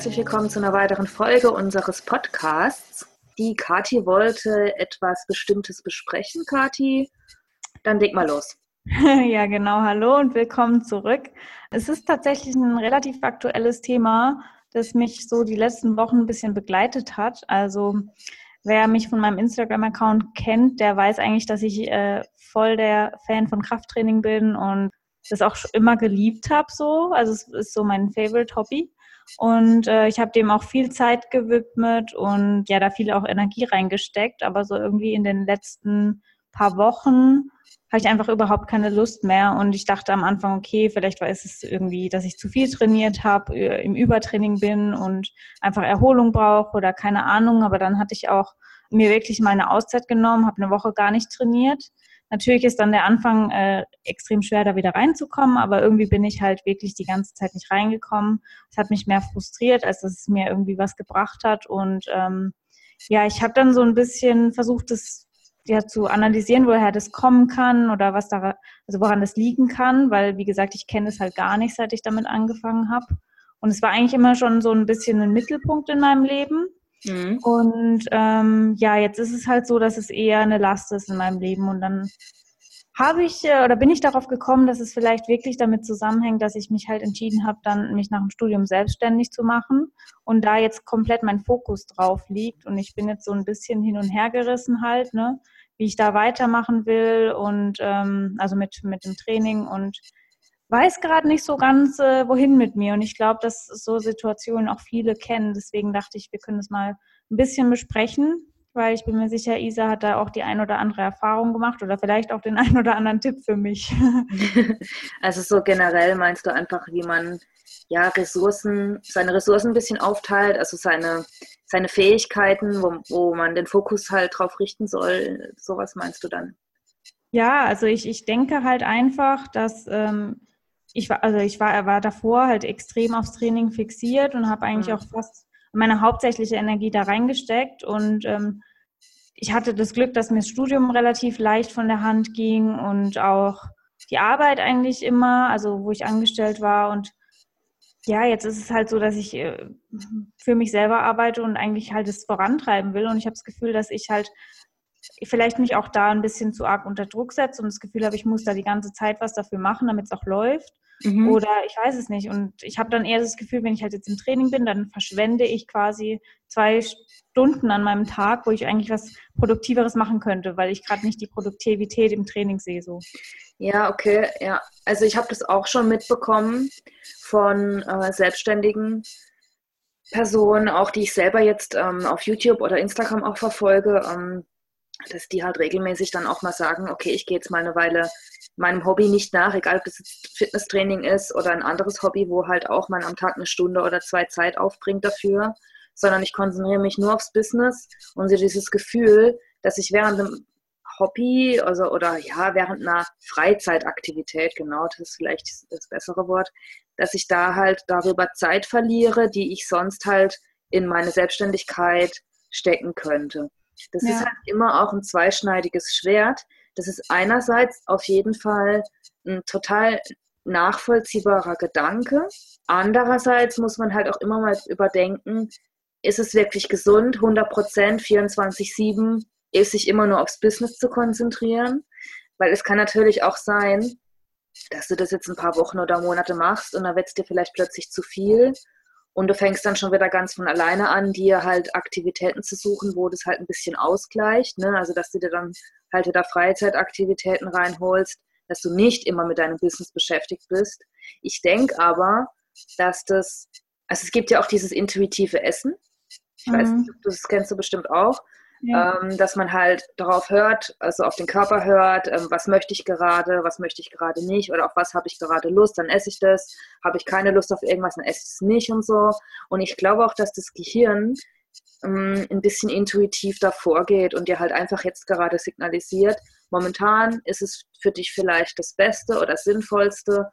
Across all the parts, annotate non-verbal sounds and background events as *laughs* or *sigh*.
Herzlich willkommen zu einer weiteren Folge unseres Podcasts. Die Kati wollte etwas Bestimmtes besprechen. Kati, dann leg mal los. *laughs* Ja, genau. Hallo und willkommen zurück. Es ist tatsächlich ein relativ aktuelles Thema, das mich so die letzten Wochen ein bisschen begleitet hat. Also wer mich von meinem Instagram-Account kennt, der weiß eigentlich, dass ich äh, voll der Fan von Krafttraining bin und das auch immer geliebt habe so. Also es ist so mein Favorite Hobby. Und äh, ich habe dem auch viel Zeit gewidmet und ja, da viel auch Energie reingesteckt. Aber so irgendwie in den letzten paar Wochen habe ich einfach überhaupt keine Lust mehr. Und ich dachte am Anfang, okay, vielleicht war es irgendwie, dass ich zu viel trainiert habe, äh, im Übertraining bin und einfach Erholung brauche oder keine Ahnung. Aber dann hatte ich auch mir wirklich mal eine Auszeit genommen, habe eine Woche gar nicht trainiert Natürlich ist dann der Anfang äh, extrem schwer, da wieder reinzukommen, aber irgendwie bin ich halt wirklich die ganze Zeit nicht reingekommen. Es hat mich mehr frustriert, als dass es mir irgendwie was gebracht hat. Und ähm, ja, ich habe dann so ein bisschen versucht, das ja zu analysieren, woher das kommen kann oder was da, also woran das liegen kann, weil wie gesagt, ich kenne es halt gar nicht, seit ich damit angefangen habe. Und es war eigentlich immer schon so ein bisschen ein Mittelpunkt in meinem Leben. Mhm. Und ähm, ja, jetzt ist es halt so, dass es eher eine Last ist in meinem Leben. Und dann habe ich äh, oder bin ich darauf gekommen, dass es vielleicht wirklich damit zusammenhängt, dass ich mich halt entschieden habe, dann mich nach dem Studium selbstständig zu machen und da jetzt komplett mein Fokus drauf liegt. Und ich bin jetzt so ein bisschen hin und her gerissen halt, ne, wie ich da weitermachen will und ähm, also mit, mit dem Training und weiß gerade nicht so ganz, äh, wohin mit mir. Und ich glaube, dass so Situationen auch viele kennen. Deswegen dachte ich, wir können das mal ein bisschen besprechen, weil ich bin mir sicher, Isa hat da auch die ein oder andere Erfahrung gemacht oder vielleicht auch den *laughs* ein oder anderen Tipp für mich. *laughs* Also so generell meinst du einfach, wie man ja Ressourcen, seine Ressourcen ein bisschen aufteilt, also seine, seine Fähigkeiten, wo, wo man den Fokus halt drauf richten soll. Sowas meinst du dann? Ja, also ich, ich denke halt einfach, dass ähm, ich war, also ich war, war davor halt extrem aufs Training fixiert und habe eigentlich mhm. auch fast meine hauptsächliche Energie da reingesteckt und ähm, ich hatte das Glück, dass mir das Studium relativ leicht von der Hand ging und auch die Arbeit eigentlich immer, also wo ich angestellt war und ja, jetzt ist es halt so, dass ich äh, für mich selber arbeite und eigentlich halt es vorantreiben will und ich habe das Gefühl, dass ich halt vielleicht mich auch da ein bisschen zu arg unter Druck setze und das Gefühl habe, ich muss da die ganze Zeit was dafür machen, damit es auch läuft. Mhm. Oder ich weiß es nicht. Und ich habe dann eher das Gefühl, wenn ich halt jetzt im Training bin, dann verschwende ich quasi zwei Stunden an meinem Tag, wo ich eigentlich was Produktiveres machen könnte, weil ich gerade nicht die Produktivität im Training sehe. So. Ja, okay, ja. Also ich habe das auch schon mitbekommen von äh, selbstständigen Personen, auch die ich selber jetzt ähm, auf YouTube oder Instagram auch verfolge. Ähm, dass die halt regelmäßig dann auch mal sagen, okay, ich gehe jetzt mal eine Weile meinem Hobby nicht nach, egal ob es jetzt Fitnesstraining ist oder ein anderes Hobby, wo halt auch man am Tag eine Stunde oder zwei Zeit aufbringt dafür, sondern ich konzentriere mich nur aufs Business und so dieses Gefühl, dass ich während einem Hobby also, oder ja, während einer Freizeitaktivität, genau, das ist vielleicht das bessere Wort, dass ich da halt darüber Zeit verliere, die ich sonst halt in meine Selbstständigkeit stecken könnte. Das ja. ist halt immer auch ein zweischneidiges Schwert. Das ist einerseits auf jeden Fall ein total nachvollziehbarer Gedanke. Andererseits muss man halt auch immer mal überdenken, ist es wirklich gesund, 100 Prozent, 24-7, ist sich immer nur aufs Business zu konzentrieren? Weil es kann natürlich auch sein, dass du das jetzt ein paar Wochen oder Monate machst und dann wird es dir vielleicht plötzlich zu viel und du fängst dann schon wieder ganz von alleine an, dir halt Aktivitäten zu suchen, wo das halt ein bisschen ausgleicht. Ne? Also, dass du dir dann halt wieder Freizeitaktivitäten reinholst, dass du nicht immer mit deinem Business beschäftigt bist. Ich denke aber, dass das, also es gibt ja auch dieses intuitive Essen. Ich mhm. weiß nicht, das kennst du bestimmt auch ähm, dass man halt darauf hört, also auf den Körper hört, ähm, was möchte ich gerade, was möchte ich gerade nicht oder auf was habe ich gerade Lust, dann esse ich das, habe ich keine Lust auf irgendwas, dann esse ich es nicht und so. Und ich glaube auch, dass das Gehirn ähm, ein bisschen intuitiv davor geht und dir halt einfach jetzt gerade signalisiert, momentan ist es für dich vielleicht das Beste oder das Sinnvollste,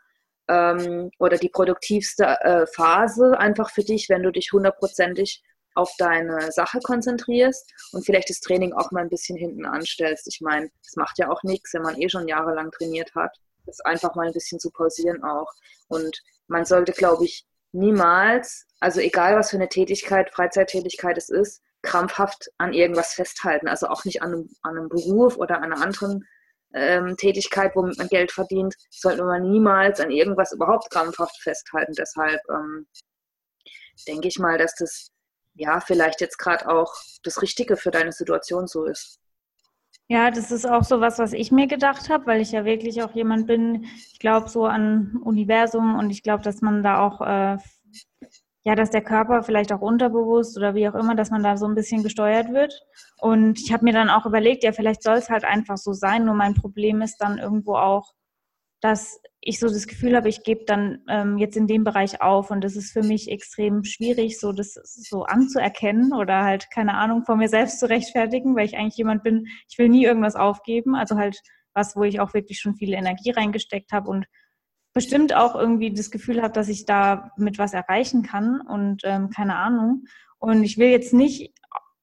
ähm, oder die produktivste äh, Phase einfach für dich, wenn du dich hundertprozentig auf deine Sache konzentrierst und vielleicht das Training auch mal ein bisschen hinten anstellst. Ich meine, es macht ja auch nichts, wenn man eh schon jahrelang trainiert hat, das einfach mal ein bisschen zu pausieren auch. Und man sollte, glaube ich, niemals, also egal was für eine Tätigkeit, Freizeittätigkeit es ist, krampfhaft an irgendwas festhalten. Also auch nicht an einem, an einem Beruf oder einer anderen ähm, Tätigkeit, womit man Geld verdient, sollte man niemals an irgendwas überhaupt krampfhaft festhalten. Deshalb ähm, denke ich mal, dass das ja vielleicht jetzt gerade auch das Richtige für deine Situation so ist. Ja, das ist auch so was, was ich mir gedacht habe, weil ich ja wirklich auch jemand bin, ich glaube so an Universum und ich glaube, dass man da auch, äh, ja, dass der Körper vielleicht auch unterbewusst oder wie auch immer, dass man da so ein bisschen gesteuert wird. Und ich habe mir dann auch überlegt, ja, vielleicht soll es halt einfach so sein, nur mein Problem ist dann irgendwo auch, dass ich so das Gefühl habe, ich gebe dann ähm, jetzt in dem Bereich auf und das ist für mich extrem schwierig, so das so anzuerkennen oder halt keine Ahnung vor mir selbst zu rechtfertigen, weil ich eigentlich jemand bin, ich will nie irgendwas aufgeben, also halt was, wo ich auch wirklich schon viel Energie reingesteckt habe und bestimmt auch irgendwie das Gefühl habe, dass ich da mit was erreichen kann und ähm, keine Ahnung. Und ich will jetzt nicht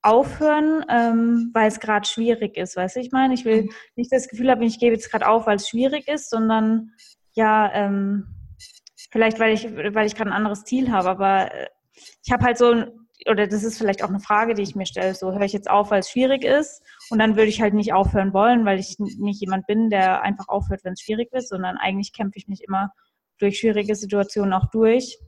aufhören, ähm, weil es gerade schwierig ist, weißt du, ich meine, ich will mhm. nicht das Gefühl haben, ich gebe jetzt gerade auf, weil es schwierig ist, sondern ja, ähm, vielleicht weil ich, weil ich gerade ein anderes Ziel habe, aber äh, ich habe halt so, oder das ist vielleicht auch eine Frage, die ich mir stelle, so höre ich jetzt auf, weil es schwierig ist und dann würde ich halt nicht aufhören wollen, weil ich nicht jemand bin, der einfach aufhört, wenn es schwierig wird, sondern eigentlich kämpfe ich mich immer durch schwierige Situationen auch durch,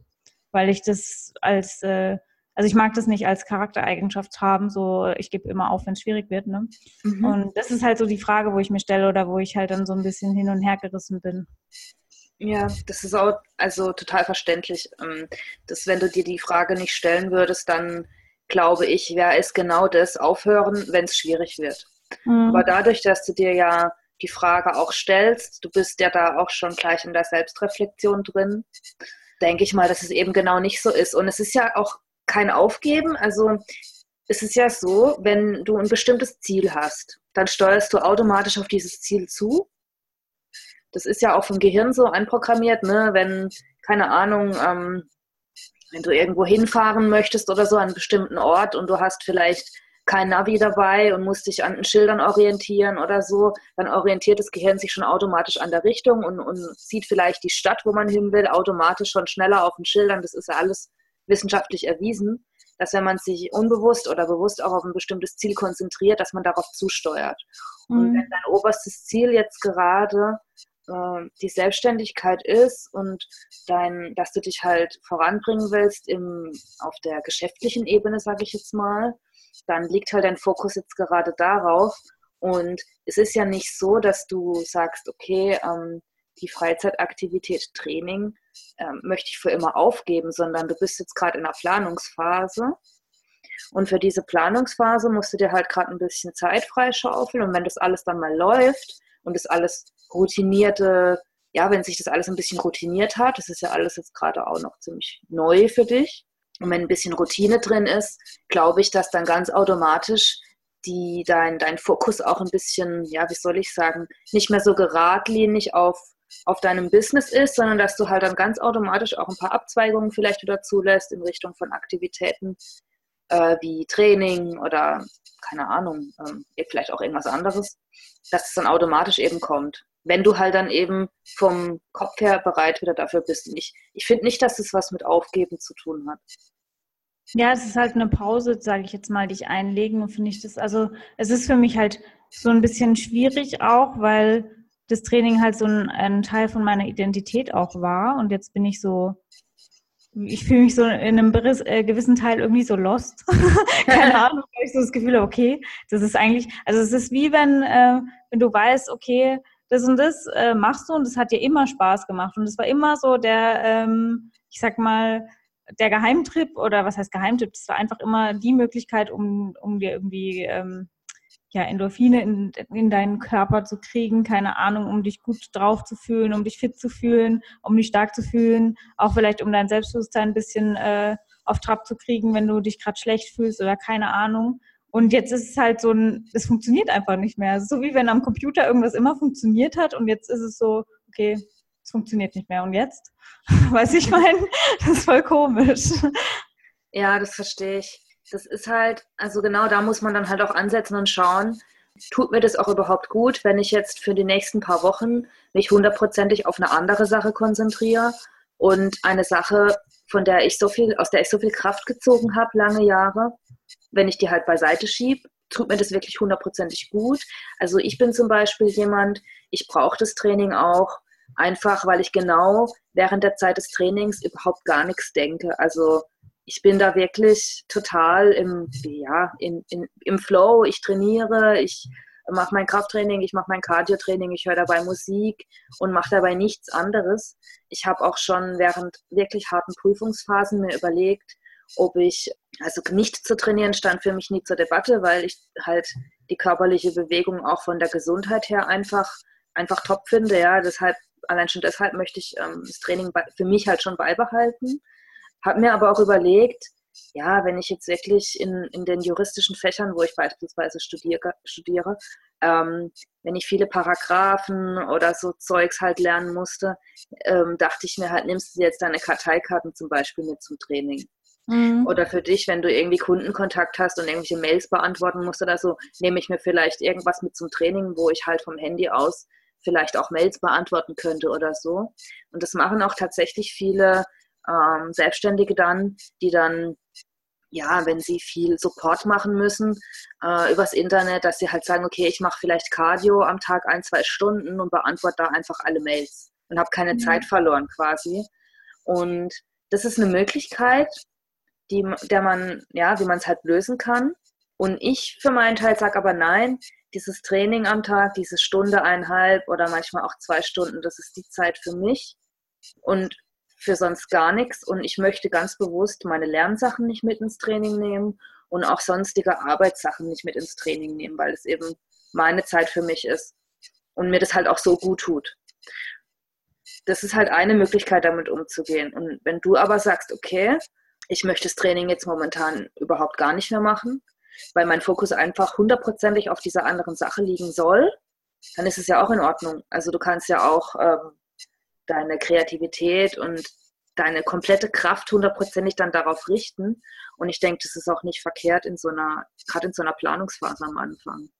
weil ich das als äh, also ich mag das nicht als Charaktereigenschaft haben, so ich gebe immer auf, wenn es schwierig wird. Ne? Mhm. Und das ist halt so die Frage, wo ich mir stelle oder wo ich halt dann so ein bisschen hin und her gerissen bin. Ja, das ist auch also total verständlich. Ähm, dass wenn du dir die Frage nicht stellen würdest, dann glaube ich, wäre es genau das, aufhören, wenn es schwierig wird. Mhm. Aber dadurch, dass du dir ja die Frage auch stellst, du bist ja da auch schon gleich in der Selbstreflexion drin, denke ich mal, dass es eben genau nicht so ist. Und es ist ja auch kein Aufgeben. Also es ist ja so, wenn du ein bestimmtes Ziel hast, dann steuerst du automatisch auf dieses Ziel zu. Das ist ja auch vom Gehirn so einprogrammiert, ne? wenn, keine Ahnung, ähm, wenn du irgendwo hinfahren möchtest oder so an einen bestimmten Ort und du hast vielleicht kein Navi dabei und musst dich an den Schildern orientieren oder so, dann orientiert das Gehirn sich schon automatisch an der Richtung und, und sieht vielleicht die Stadt, wo man hin will, automatisch schon schneller auf den Schildern. Das ist ja alles wissenschaftlich erwiesen, dass wenn man sich unbewusst oder bewusst auch auf ein bestimmtes Ziel konzentriert, dass man darauf zusteuert. Mhm. Und wenn dein oberstes Ziel jetzt gerade äh, die Selbstständigkeit ist und dein, dass du dich halt voranbringen willst im, auf der geschäftlichen Ebene, sage ich jetzt mal, dann liegt halt dein Fokus jetzt gerade darauf. Und es ist ja nicht so, dass du sagst, okay, ähm, die Freizeitaktivität Training ähm, möchte ich für immer aufgeben, sondern du bist jetzt gerade in der Planungsphase. Und für diese Planungsphase musst du dir halt gerade ein bisschen Zeit freischaufeln. Und wenn das alles dann mal läuft und das alles routinierte, ja, wenn sich das alles ein bisschen routiniert hat, das ist ja alles jetzt gerade auch noch ziemlich neu für dich. Und wenn ein bisschen Routine drin ist, glaube ich, dass dann ganz automatisch die, dein, dein Fokus auch ein bisschen, ja, wie soll ich sagen, nicht mehr so geradlinig auf auf deinem Business ist, sondern dass du halt dann ganz automatisch auch ein paar Abzweigungen vielleicht wieder zulässt in Richtung von Aktivitäten äh, wie Training oder keine Ahnung, ähm, vielleicht auch irgendwas anderes, dass es dann automatisch eben kommt. Wenn du halt dann eben vom Kopf her bereit wieder dafür bist. Und ich, ich finde nicht, dass es was mit Aufgeben zu tun hat. Ja, es ist halt eine Pause, sage ich jetzt mal, die ich einlegen finde ich das, also es ist für mich halt so ein bisschen schwierig auch, weil das Training halt so ein, ein, Teil von meiner Identität auch war. Und jetzt bin ich so, ich fühle mich so in einem äh, gewissen Teil irgendwie so lost. *laughs* Keine *laughs* Ahnung, weil ich so das Gefühl habe, okay, das ist eigentlich, also es ist wie wenn, äh, wenn du weißt, okay, das und das äh, machst du und das hat dir immer Spaß gemacht. Und es war immer so der, ähm, ich sag mal, der Geheimtrip oder was heißt Geheimtrip, das war einfach immer die Möglichkeit, um, um dir irgendwie ähm, ja, Endorphine in, in deinen Körper zu kriegen, keine Ahnung, um dich gut drauf zu fühlen, um dich fit zu fühlen, um dich stark zu fühlen, auch vielleicht um dein Selbstbewusstsein ein bisschen äh, auf Trab zu kriegen, wenn du dich gerade schlecht fühlst oder keine Ahnung. Und jetzt ist es halt so ein, es funktioniert einfach nicht mehr. So wie wenn am Computer irgendwas immer funktioniert hat und jetzt ist es so, okay, es funktioniert nicht mehr. Und jetzt? *laughs* Weiß ich meine, das ist voll komisch. Ja, das verstehe ich das ist halt, also genau da muss man dann halt auch ansetzen und schauen, tut mir das auch überhaupt gut, wenn ich jetzt für die nächsten paar Wochen mich hundertprozentig auf eine andere Sache konzentriere und eine Sache von der ich so viel, aus der ich so viel Kraft gezogen habe, lange Jahre, wenn ich die halt beiseite schiebe, tut mir das wirklich hundertprozentig gut. Also ich bin zum Beispiel jemand, ich brauche das Training auch einfach, weil ich genau während der Zeit des Trainings überhaupt gar nichts denke. Also ich bin da wirklich total im, ja, in, in, im Flow. Ich trainiere, ich mache mein Krafttraining, ich mache mein Cardio-Training, ich höre dabei Musik und mache dabei nichts anderes. Ich habe auch schon während wirklich harten Prüfungsphasen mir überlegt, ob ich, also nicht zu trainieren stand für mich nie zur Debatte, weil ich halt die körperliche Bewegung auch von der Gesundheit her einfach, einfach top finde. Ja, deshalb, allein schon deshalb möchte ich ähm, das Training für mich halt schon beibehalten. Habe mir aber auch überlegt, ja, wenn ich jetzt wirklich in, in den juristischen Fächern, wo ich beispielsweise studiere, studiere ähm, wenn ich viele Paragraphen oder so Zeugs halt lernen musste, ähm, dachte ich mir halt, nimmst du jetzt deine Karteikarten zum Beispiel mit zum Training. Mhm. Oder für dich, wenn du irgendwie Kundenkontakt hast und irgendwelche Mails beantworten musst oder so, nehme ich mir vielleicht irgendwas mit zum Training, wo ich halt vom Handy aus vielleicht auch Mails beantworten könnte oder so. Und das machen auch tatsächlich viele ähm, Selbstständige dann, die dann ja, wenn sie viel Support machen müssen äh, übers Internet, dass sie halt sagen, okay, ich mache vielleicht Cardio am Tag ein, zwei Stunden und beantworte da einfach alle Mails und habe keine mhm. Zeit verloren quasi. Und das ist eine Möglichkeit, die, der man, ja, wie man es halt lösen kann. Und ich für meinen Teil sage aber nein, dieses Training am Tag, diese Stunde, eineinhalb oder manchmal auch zwei Stunden, das ist die Zeit für mich und für sonst gar nichts. Und ich möchte ganz bewusst meine Lernsachen nicht mit ins Training nehmen und auch sonstige Arbeitssachen nicht mit ins Training nehmen, weil es eben meine Zeit für mich ist und mir das halt auch so gut tut. Das ist halt eine Möglichkeit, damit umzugehen. Und wenn du aber sagst, okay, ich möchte das Training jetzt momentan überhaupt gar nicht mehr machen, weil mein Fokus einfach hundertprozentig auf dieser anderen Sache liegen soll, dann ist es ja auch in Ordnung. Also du kannst ja auch ähm, deine Kreativität und deine komplette Kraft hundertprozentig dann darauf richten. Und ich denke, das ist auch nicht verkehrt in so einer, gerade in so einer Planungsphase am Anfang.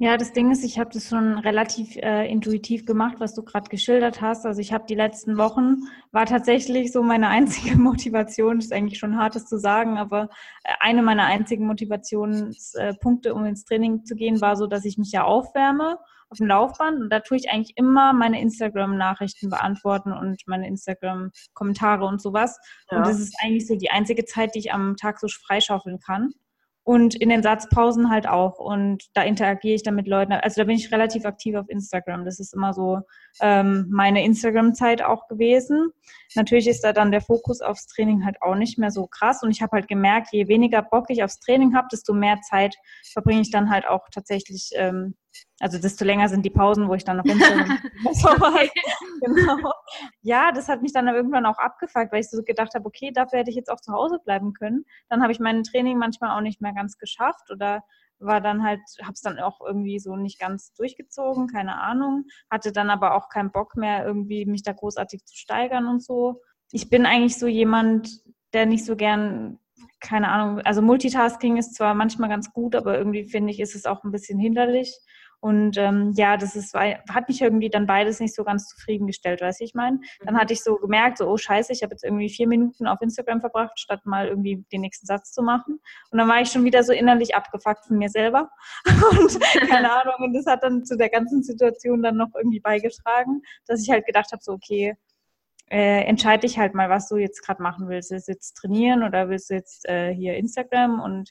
Ja, das Ding ist, ich habe das schon relativ äh, intuitiv gemacht, was du gerade geschildert hast. Also ich habe die letzten Wochen, war tatsächlich so meine *laughs* einzige Motivation, ist eigentlich schon hartes zu sagen, aber äh, eine meiner einzigen Motivationspunkte, um ins Training zu gehen, war so, dass ich mich ja aufwärme auf dem Laufband und da tue ich eigentlich immer meine Instagram-Nachrichten beantworten und meine Instagram-Kommentare und sowas. Ja. Und das ist eigentlich so die einzige Zeit, die ich am Tag so freischaufeln kann und in den Satzpausen halt auch. Und da interagiere ich dann mit Leuten. Also da bin ich relativ aktiv auf Instagram. Das ist immer so ähm, meine Instagram-Zeit auch gewesen. Natürlich ist da dann der Fokus aufs Training halt auch nicht mehr so krass. Und ich habe halt gemerkt, je weniger Bock ich aufs Training habe, desto mehr Zeit verbringe ich dann halt auch tatsächlich ähm, also desto länger sind die Pausen, wo ich dann noch Instagram *laughs* genau. Ja, das hat mich dann irgendwann auch abgefuckt, weil ich so gedacht habe, okay, dafür hätte ich jetzt auch zu Hause bleiben können. Dann habe ich mein Training manchmal auch nicht mehr ganz geschafft oder war dann halt, habe es dann auch irgendwie so nicht ganz durchgezogen, keine Ahnung. Hatte dann aber auch keinen Bock mehr, irgendwie mich da großartig zu steigern und so. Ich bin eigentlich so jemand, der nicht so gern keine Ahnung, also Multitasking ist zwar manchmal ganz gut, aber irgendwie finde ich, ist es auch ein bisschen hinderlich. Und ähm, ja, das ist, hat mich irgendwie dann beides nicht so ganz zufriedengestellt, weiß ich meine. Dann mhm. hatte ich so gemerkt, so, oh scheiße, ich habe jetzt irgendwie vier Minuten auf Instagram verbracht, statt mal irgendwie den nächsten Satz zu machen. Und dann war ich schon wieder so innerlich abgefuckt von mir selber. *laughs* Und keine *laughs* Ahnung, und das hat dann zu der ganzen Situation dann noch irgendwie beigetragen, dass ich halt gedacht habe, so, okay, äh, entscheide dich halt mal, was du jetzt gerade machen willst. Du jetzt trainieren oder willst du jetzt äh, hier Instagram? Und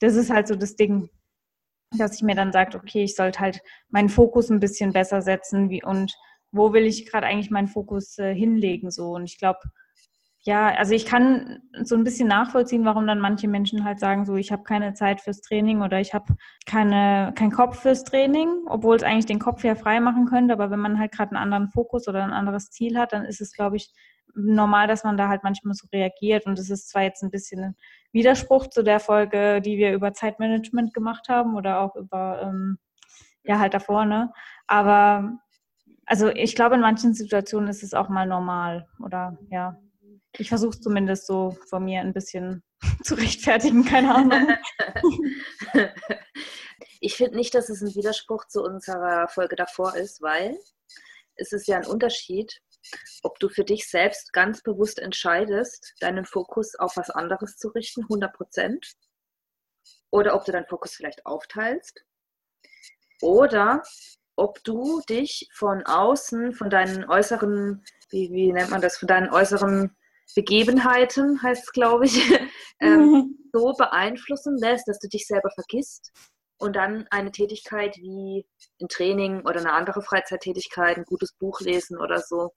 das ist halt so das Ding dass ich mir dann sage, okay, ich sollte halt meinen Fokus ein bisschen besser setzen wie, und wo will ich gerade eigentlich meinen Fokus äh, hinlegen so. Und ich glaube, ja, also ich kann so ein bisschen nachvollziehen, warum dann manche Menschen halt sagen, so ich habe keine Zeit fürs Training oder ich habe keine keinen Kopf fürs Training, obwohl es eigentlich den Kopf ja frei machen könnte. Aber wenn man halt gerade einen anderen Fokus oder ein anderes Ziel hat, dann ist es, glaube ich, normal, dass man da halt manchmal so reagiert. Und es ist zwar jetzt ein bisschen ein Widerspruch zu der Folge, die wir über Zeitmanagement gemacht haben oder auch über, ähm, ja, halt davor, ne? Aber also ich glaube, in manchen Situationen ist es auch mal normal oder ja. Ich versuche es zumindest so von mir ein bisschen *laughs* zu rechtfertigen, keine Ahnung. *laughs* Ich finde nicht, dass es ein Widerspruch zu unserer Folge davor ist, weil es ist ja ein Unterschied, ob du für dich selbst ganz bewusst entscheidest, deinen Fokus auf was anderes zu richten, 100 Prozent, oder ob du deinen Fokus vielleicht aufteilst, oder ob du dich von außen, von deinen äußeren, wie, wie nennt man das, von deinen äußeren Begebenheiten, heißt es, glaube ich, *laughs* ähm, mhm. so beeinflussen lässt, dass du dich selber vergisst und dann eine Tätigkeit wie ein Training oder eine andere Freizeittätigkeit, ein gutes Buch lesen oder so,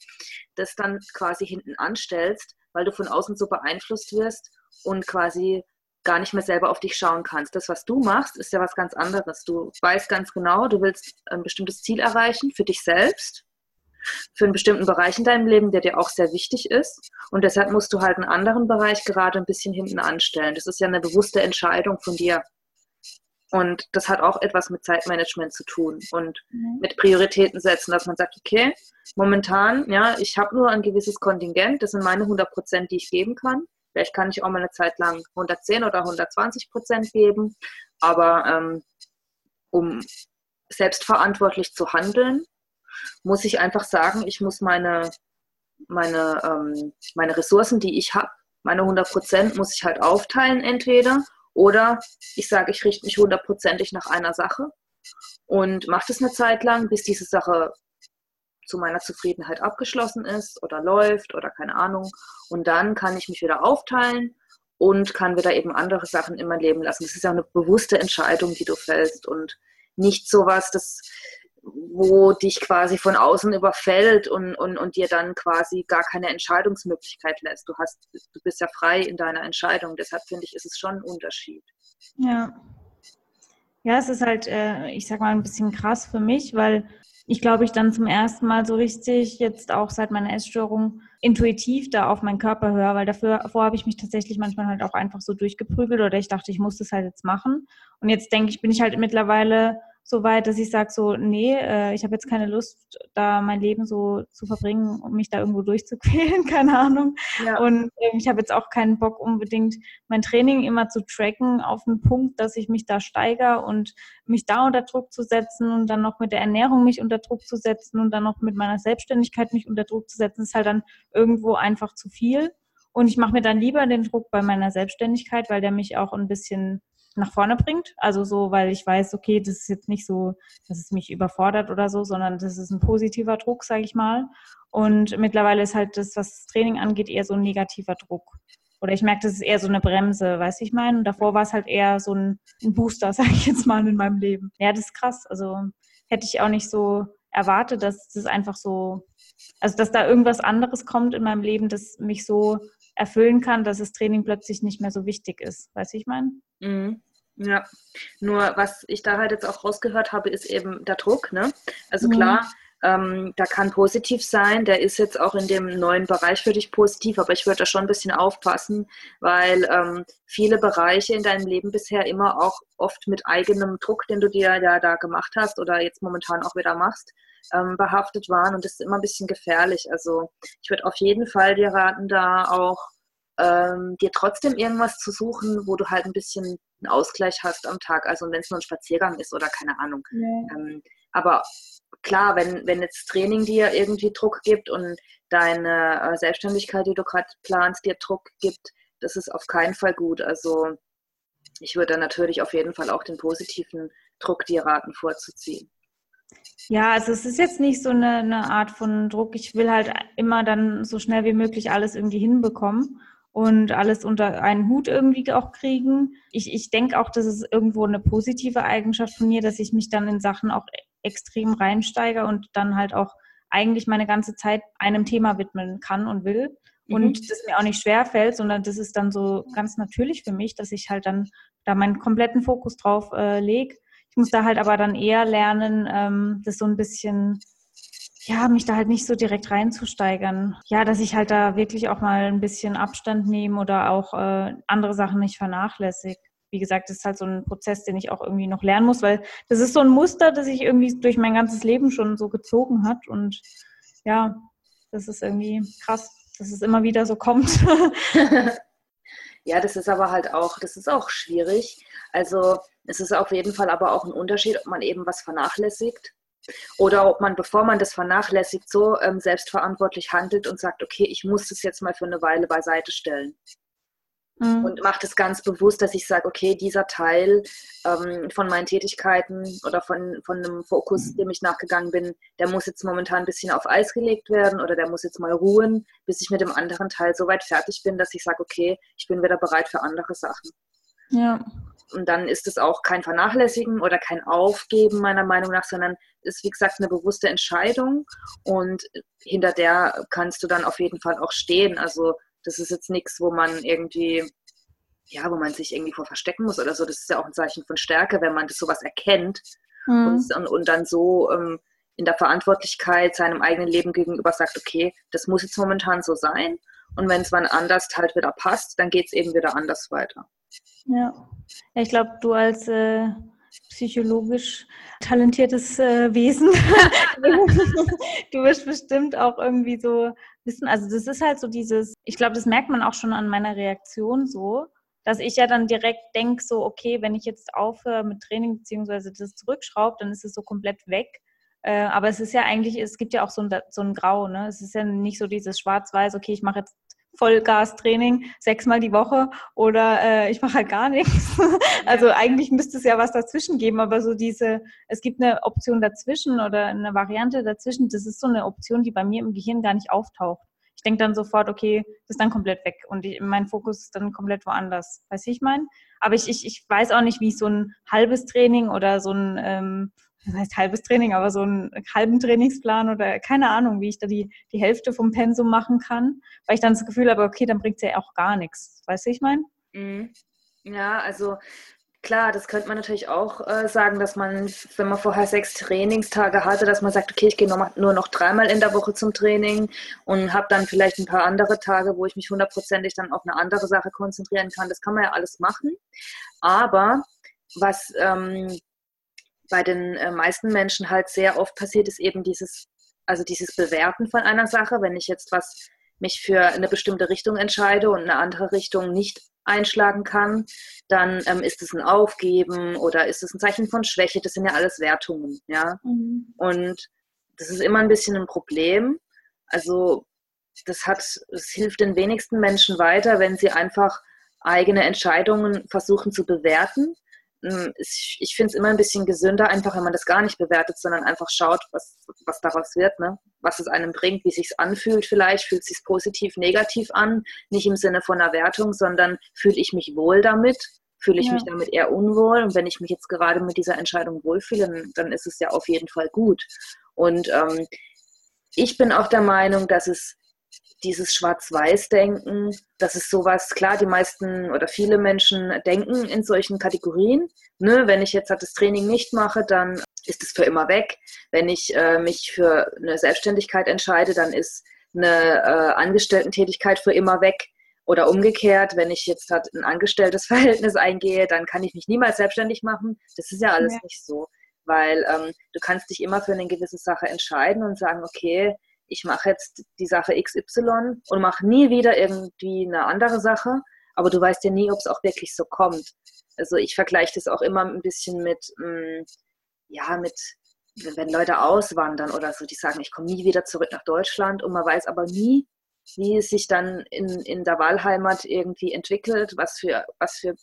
das dann quasi hinten anstellst, weil du von außen so beeinflusst wirst und quasi gar nicht mehr selber auf dich schauen kannst. Das, was du machst, ist ja was ganz anderes. Du weißt ganz genau, du willst ein bestimmtes Ziel erreichen für dich selbst, für einen bestimmten Bereich in deinem Leben, der dir auch sehr wichtig ist. Und deshalb musst du halt einen anderen Bereich gerade ein bisschen hinten anstellen. Das ist ja eine bewusste Entscheidung von dir. Und das hat auch etwas mit Zeitmanagement zu tun und mhm. mit Prioritäten setzen, dass man sagt, okay, momentan, ja, ich habe nur ein gewisses Kontingent, das sind meine 100 Prozent, die ich geben kann. Vielleicht kann ich auch mal eine Zeit lang 110 oder 120 Prozent geben, aber ähm, um selbstverantwortlich zu handeln, muss ich einfach sagen, ich muss meine, meine, ähm, meine Ressourcen, die ich habe, meine 100 Prozent, muss ich halt aufteilen entweder oder ich sage, ich richte mich hundertprozentig nach einer Sache und mache das eine Zeit lang, bis diese Sache zu meiner Zufriedenheit abgeschlossen ist oder läuft oder keine Ahnung. Und dann kann ich mich wieder aufteilen und kann wieder eben andere Sachen in mein Leben lassen. Das ist ja eine bewusste Entscheidung, die du fällst und nicht sowas, das wo dich quasi von außen überfällt und, und, und dir dann quasi gar keine Entscheidungsmöglichkeit lässt. Du, hast, du bist ja frei in deiner Entscheidung. Deshalb finde ich, ist es schon ein Unterschied. Ja. Ja, es ist halt, äh, ich sag mal, ein bisschen krass für mich, weil ich glaube, ich dann zum ersten Mal so richtig jetzt auch seit meiner Essstörung intuitiv da auf meinen Körper höre, weil dafür, davor habe ich mich tatsächlich manchmal halt auch einfach so durchgeprügelt oder ich dachte, ich muss das halt jetzt machen. Und jetzt denke ich, bin ich halt mittlerweile so weit, dass ich sage so, nee, äh, ich habe jetzt keine Lust, da mein Leben so zu verbringen, um mich da irgendwo durchzuquälen, *laughs* keine Ahnung. Ja. Und äh, ich habe jetzt auch keinen Bock unbedingt mein Training immer zu tracken auf den Punkt, dass ich mich da steigere und mich da unter Druck zu setzen und dann noch mit der Ernährung mich unter Druck zu setzen und dann noch mit meiner Selbstständigkeit mich unter Druck zu setzen, ist halt dann irgendwo einfach zu viel. Und ich mache mir dann lieber den Druck bei meiner Selbstständigkeit, weil der mich auch ein bisschen nach vorne bringt. Also so, weil ich weiß, okay, das ist jetzt nicht so, dass es mich überfordert oder so, sondern das ist ein positiver Druck, sage ich mal. Und mittlerweile ist halt das, was das Training angeht, eher so ein negativer Druck. Oder ich merke, das ist eher so eine Bremse, weiß ich meine. Und davor war es halt eher so ein, ein Booster, *laughs* sage ich jetzt mal, in meinem Leben. Ja, das ist krass. Also hätte ich auch nicht so erwartet, dass das einfach so, also dass da irgendwas anderes kommt in meinem Leben, das mich so erfüllen kann, dass das Training plötzlich nicht mehr so wichtig ist. Weiß ich meine? Mhm. Ja, nur was ich da halt jetzt auch rausgehört habe, ist eben der Druck. Ne? Also mhm. klar, ähm, da kann positiv sein, der ist jetzt auch in dem neuen Bereich für dich positiv, aber ich würde da schon ein bisschen aufpassen, weil ähm, viele Bereiche in deinem Leben bisher immer auch oft mit eigenem Druck, den du dir ja da gemacht hast oder jetzt momentan auch wieder machst, ähm, behaftet waren und das ist immer ein bisschen gefährlich. Also ich würde auf jeden Fall dir raten, da auch ähm, dir trotzdem irgendwas zu suchen, wo du halt ein bisschen einen Ausgleich hast am Tag. Also wenn es nur ein Spaziergang ist oder keine Ahnung. Ja. Ähm, aber klar, wenn, wenn jetzt Training dir irgendwie Druck gibt und deine äh, Selbstständigkeit, die du gerade planst, dir Druck gibt, das ist auf keinen Fall gut. Also ich würde dann natürlich auf jeden Fall auch den positiven Druck dir raten vorzuziehen. Ja, also es ist jetzt nicht so eine, eine Art von Druck. Ich will halt immer dann so schnell wie möglich alles irgendwie hinbekommen und alles unter einen Hut irgendwie auch kriegen. Ich, ich denke auch, das ist irgendwo eine positive Eigenschaft von mir, dass ich mich dann in Sachen auch extrem reinsteige und dann halt auch eigentlich meine ganze Zeit einem Thema widmen kann und will. Mhm. Und das mir auch nicht schwer fällt, sondern das ist dann so ganz natürlich für mich, dass ich halt dann da meinen kompletten Fokus drauf äh, lege. Ich muss da halt aber dann eher lernen, ähm, das so ein bisschen ja, mich da halt nicht so direkt reinzusteigern. Ja, dass ich halt da wirklich auch mal ein bisschen Abstand nehme oder auch äh, andere Sachen nicht vernachlässige. Wie gesagt, das ist halt so ein Prozess, den ich auch irgendwie noch lernen muss, weil das ist so ein Muster, das sich irgendwie durch mein ganzes Leben schon so gezogen hat. Und ja, das ist irgendwie krass, dass es immer wieder so kommt. *laughs* ja, das ist aber halt auch, das ist auch schwierig. Also es ist auf jeden Fall aber auch ein Unterschied, ob man eben was vernachlässigt Oder ob man, bevor man das vernachlässigt, so ähm, selbstverantwortlich handelt und sagt, okay, ich muss das jetzt mal für eine Weile beiseite stellen. Mhm. Und macht es ganz bewusst, dass ich sage, okay, dieser Teil ähm, von meinen Tätigkeiten oder von, von einem Fokus, dem ich nachgegangen bin, der muss jetzt momentan ein bisschen auf Eis gelegt werden oder der muss jetzt mal ruhen, bis ich mit dem anderen Teil so weit fertig bin, dass ich sage, okay, ich bin wieder bereit für andere Sachen. Ja. Und dann ist es auch kein Vernachlässigen oder kein Aufgeben meiner Meinung nach, sondern ist, wie gesagt, eine bewusste Entscheidung und hinter der kannst du dann auf jeden Fall auch stehen. Also das ist jetzt nichts, wo man irgendwie, ja, wo man sich irgendwie vor verstecken muss oder so. Das ist ja auch ein Zeichen von Stärke, wenn man das sowas erkennt mhm. und, und, dann so ähm, in der Verantwortlichkeit seinem eigenen Leben gegenüber sagt, okay, das muss jetzt momentan so sein. Und wenn es wann anders halt wieder passt, dann geht es eben wieder anders weiter. Ja, ich glaube, du als äh, psychologisch talentiertes äh, Wesen, *laughs* du wirst bestimmt auch irgendwie so wissen, also das ist halt so dieses, ich glaube, das merkt man auch schon an meiner Reaktion so, dass ich ja dann direkt denke, so, okay, wenn ich jetzt aufhöre mit Training beziehungsweise das zurückschraube, dann ist es so komplett weg. Äh, aber es ist ja eigentlich, es gibt ja auch so ein, so ein Grau, ne? Es ist ja nicht so dieses Schwarz-Weiß, okay, ich mache jetzt Vollgas-Training sechsmal die Woche oder äh, ich mache halt gar nichts. *laughs* also eigentlich müsste es ja was dazwischen geben, aber so diese, es gibt eine Option dazwischen oder eine Variante dazwischen, das ist so eine Option, die bei mir im Gehirn gar nicht auftaucht. Ich denke dann sofort, okay, das ist dann komplett weg und ich, mein Fokus ist dann komplett woanders. Weißt du, ich meine? Aber ich, ich, ich weiß auch nicht, wie ich so ein halbes Training oder so ein ähm, das heißt halbes Training, aber so einen halben Trainingsplan oder keine Ahnung, wie ich da die, die Hälfte vom Pensum machen kann, weil ich dann das Gefühl habe, okay, dann bringt es ja auch gar nichts. Weißt du, ich meine? Mhm. Ja, also klar, das könnte man natürlich auch äh, sagen, dass man, wenn man vorher sechs Trainingstage hatte, dass man sagt, okay, ich gehe nur, nur noch dreimal in der Woche zum Training und habe dann vielleicht ein paar andere Tage, wo ich mich hundertprozentig dann auf eine andere Sache konzentrieren kann. Das kann man ja alles machen. Aber was ähm, bei den äh, meisten Menschen halt sehr oft passiert, ist eben dieses, also dieses Bewerten von einer Sache. Wenn ich jetzt was mich für eine bestimmte Richtung entscheide und eine andere Richtung nicht einschlagen kann, dann ähm, ist es ein Aufgeben oder ist es ein Zeichen von Schwäche. Das sind ja alles Wertungen, ja. Mhm. Und das ist immer ein bisschen ein Problem. Also das hat, es hilft den wenigsten Menschen weiter, wenn sie einfach eigene Entscheidungen versuchen zu bewerten ich finde es immer ein bisschen gesünder, einfach wenn man das gar nicht bewertet, sondern einfach schaut, was, was daraus wird, ne? was es einem bringt, wie es sich anfühlt vielleicht, fühlt es sich positiv, negativ an, nicht im Sinne von einer Wertung, sondern fühle ich mich wohl damit, fühle ich ja. mich damit eher unwohl und wenn ich mich jetzt gerade mit dieser Entscheidung wohlfühle, dann, dann ist es ja auf jeden Fall gut. Und ähm, ich bin auch der Meinung, dass es dieses Schwarz-Weiß-Denken, das ist sowas, klar, die meisten oder viele Menschen denken in solchen Kategorien. Ne, wenn ich jetzt das Training nicht mache, dann ist es für immer weg. Wenn ich äh, mich für eine Selbstständigkeit entscheide, dann ist eine äh, Angestellten-Tätigkeit für immer weg. Oder umgekehrt, wenn ich jetzt halt ein angestelltes *laughs* Verhältnis eingehe, dann kann ich mich niemals selbstständig machen. Das ist ja alles ja. nicht so, weil ähm, du kannst dich immer für eine gewisse Sache entscheiden und sagen, okay, ich mache jetzt die Sache XY und mache nie wieder irgendwie eine andere Sache, aber du weißt ja nie, ob es auch wirklich so kommt. Also ich vergleiche das auch immer ein bisschen mit, mh, mm, ja, mit, wenn Leute auswandern oder so, die sagen, ich komme nie wieder zurück nach Deutschland und man weiß aber nie, wie es sich dann in, in der Wahlheimat irgendwie entwickelt, was für, was für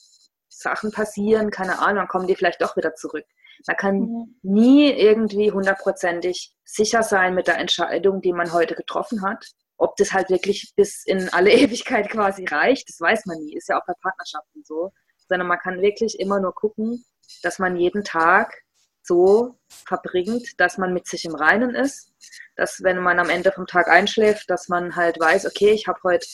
Sachen passieren, keine Ahnung, dann kommen die vielleicht doch wieder zurück. Man kann nie irgendwie hundertprozentig sicher sein mit der Entscheidung, die man heute getroffen hat. Ob das halt wirklich bis in alle *laughs* Ewigkeit quasi reicht, das weiß man nie. Ist ja auch bei Partnerschaften so. Sondern man kann wirklich immer nur gucken, dass man jeden Tag so verbringt, dass man mit sich im Reinen ist. Dass wenn man am Ende vom Tag einschläft, dass man halt weiß, okay, ich habe heute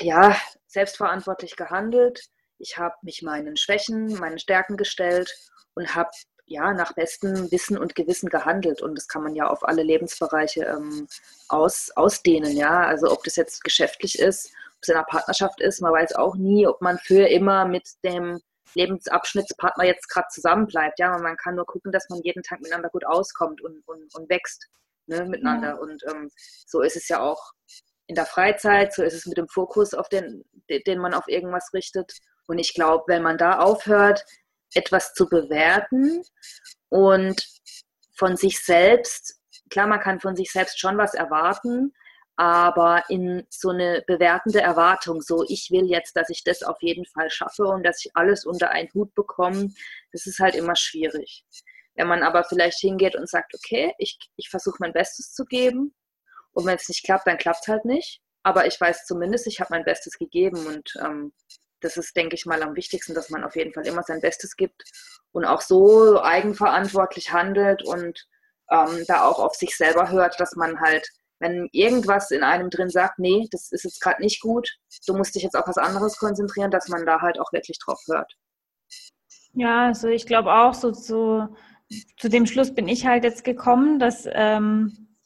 ja selbstverantwortlich gehandelt. Ich habe mich meinen Schwächen, meinen Stärken gestellt und habe ja, nach bestem Wissen und Gewissen gehandelt. Und das kann man ja auf alle Lebensbereiche ähm, aus, ausdehnen. Ja, also ob das jetzt geschäftlich ist, ob es in einer Partnerschaft ist, man weiß auch nie, ob man für immer mit dem Lebensabschnittspartner jetzt gerade zusammenbleibt. Ja, man kann nur gucken, dass man jeden Tag miteinander gut auskommt und, und, und wächst ne, miteinander. Mhm. Und ähm, so ist es ja auch in der Freizeit, so ist es mit dem Fokus, auf den, den man auf irgendwas richtet. Und ich glaube, wenn man da aufhört, etwas zu bewerten und von sich selbst, klar, man kann von sich selbst schon was erwarten, aber in so eine bewertende Erwartung, so ich will jetzt, dass ich das auf jeden Fall schaffe und dass ich alles unter einen Hut bekomme, das ist halt immer schwierig. Wenn man aber vielleicht hingeht und sagt, okay, ich, ich versuche mein Bestes zu geben und wenn es nicht klappt, dann klappt es halt nicht. Aber ich weiß zumindest, ich habe mein Bestes gegeben und ähm, das ist, denke ich mal, am wichtigsten, dass man auf jeden Fall immer sein Bestes gibt und auch so eigenverantwortlich handelt und ähm, da auch auf sich selber hört, dass man halt wenn irgendwas in einem drin sagt, nee, das ist jetzt gerade nicht gut, du musst dich jetzt auf was anderes konzentrieren, dass man da halt auch wirklich drauf hört. Ja, also ich glaube auch, so zu, zu dem Schluss bin ich halt jetzt gekommen, dass ähm,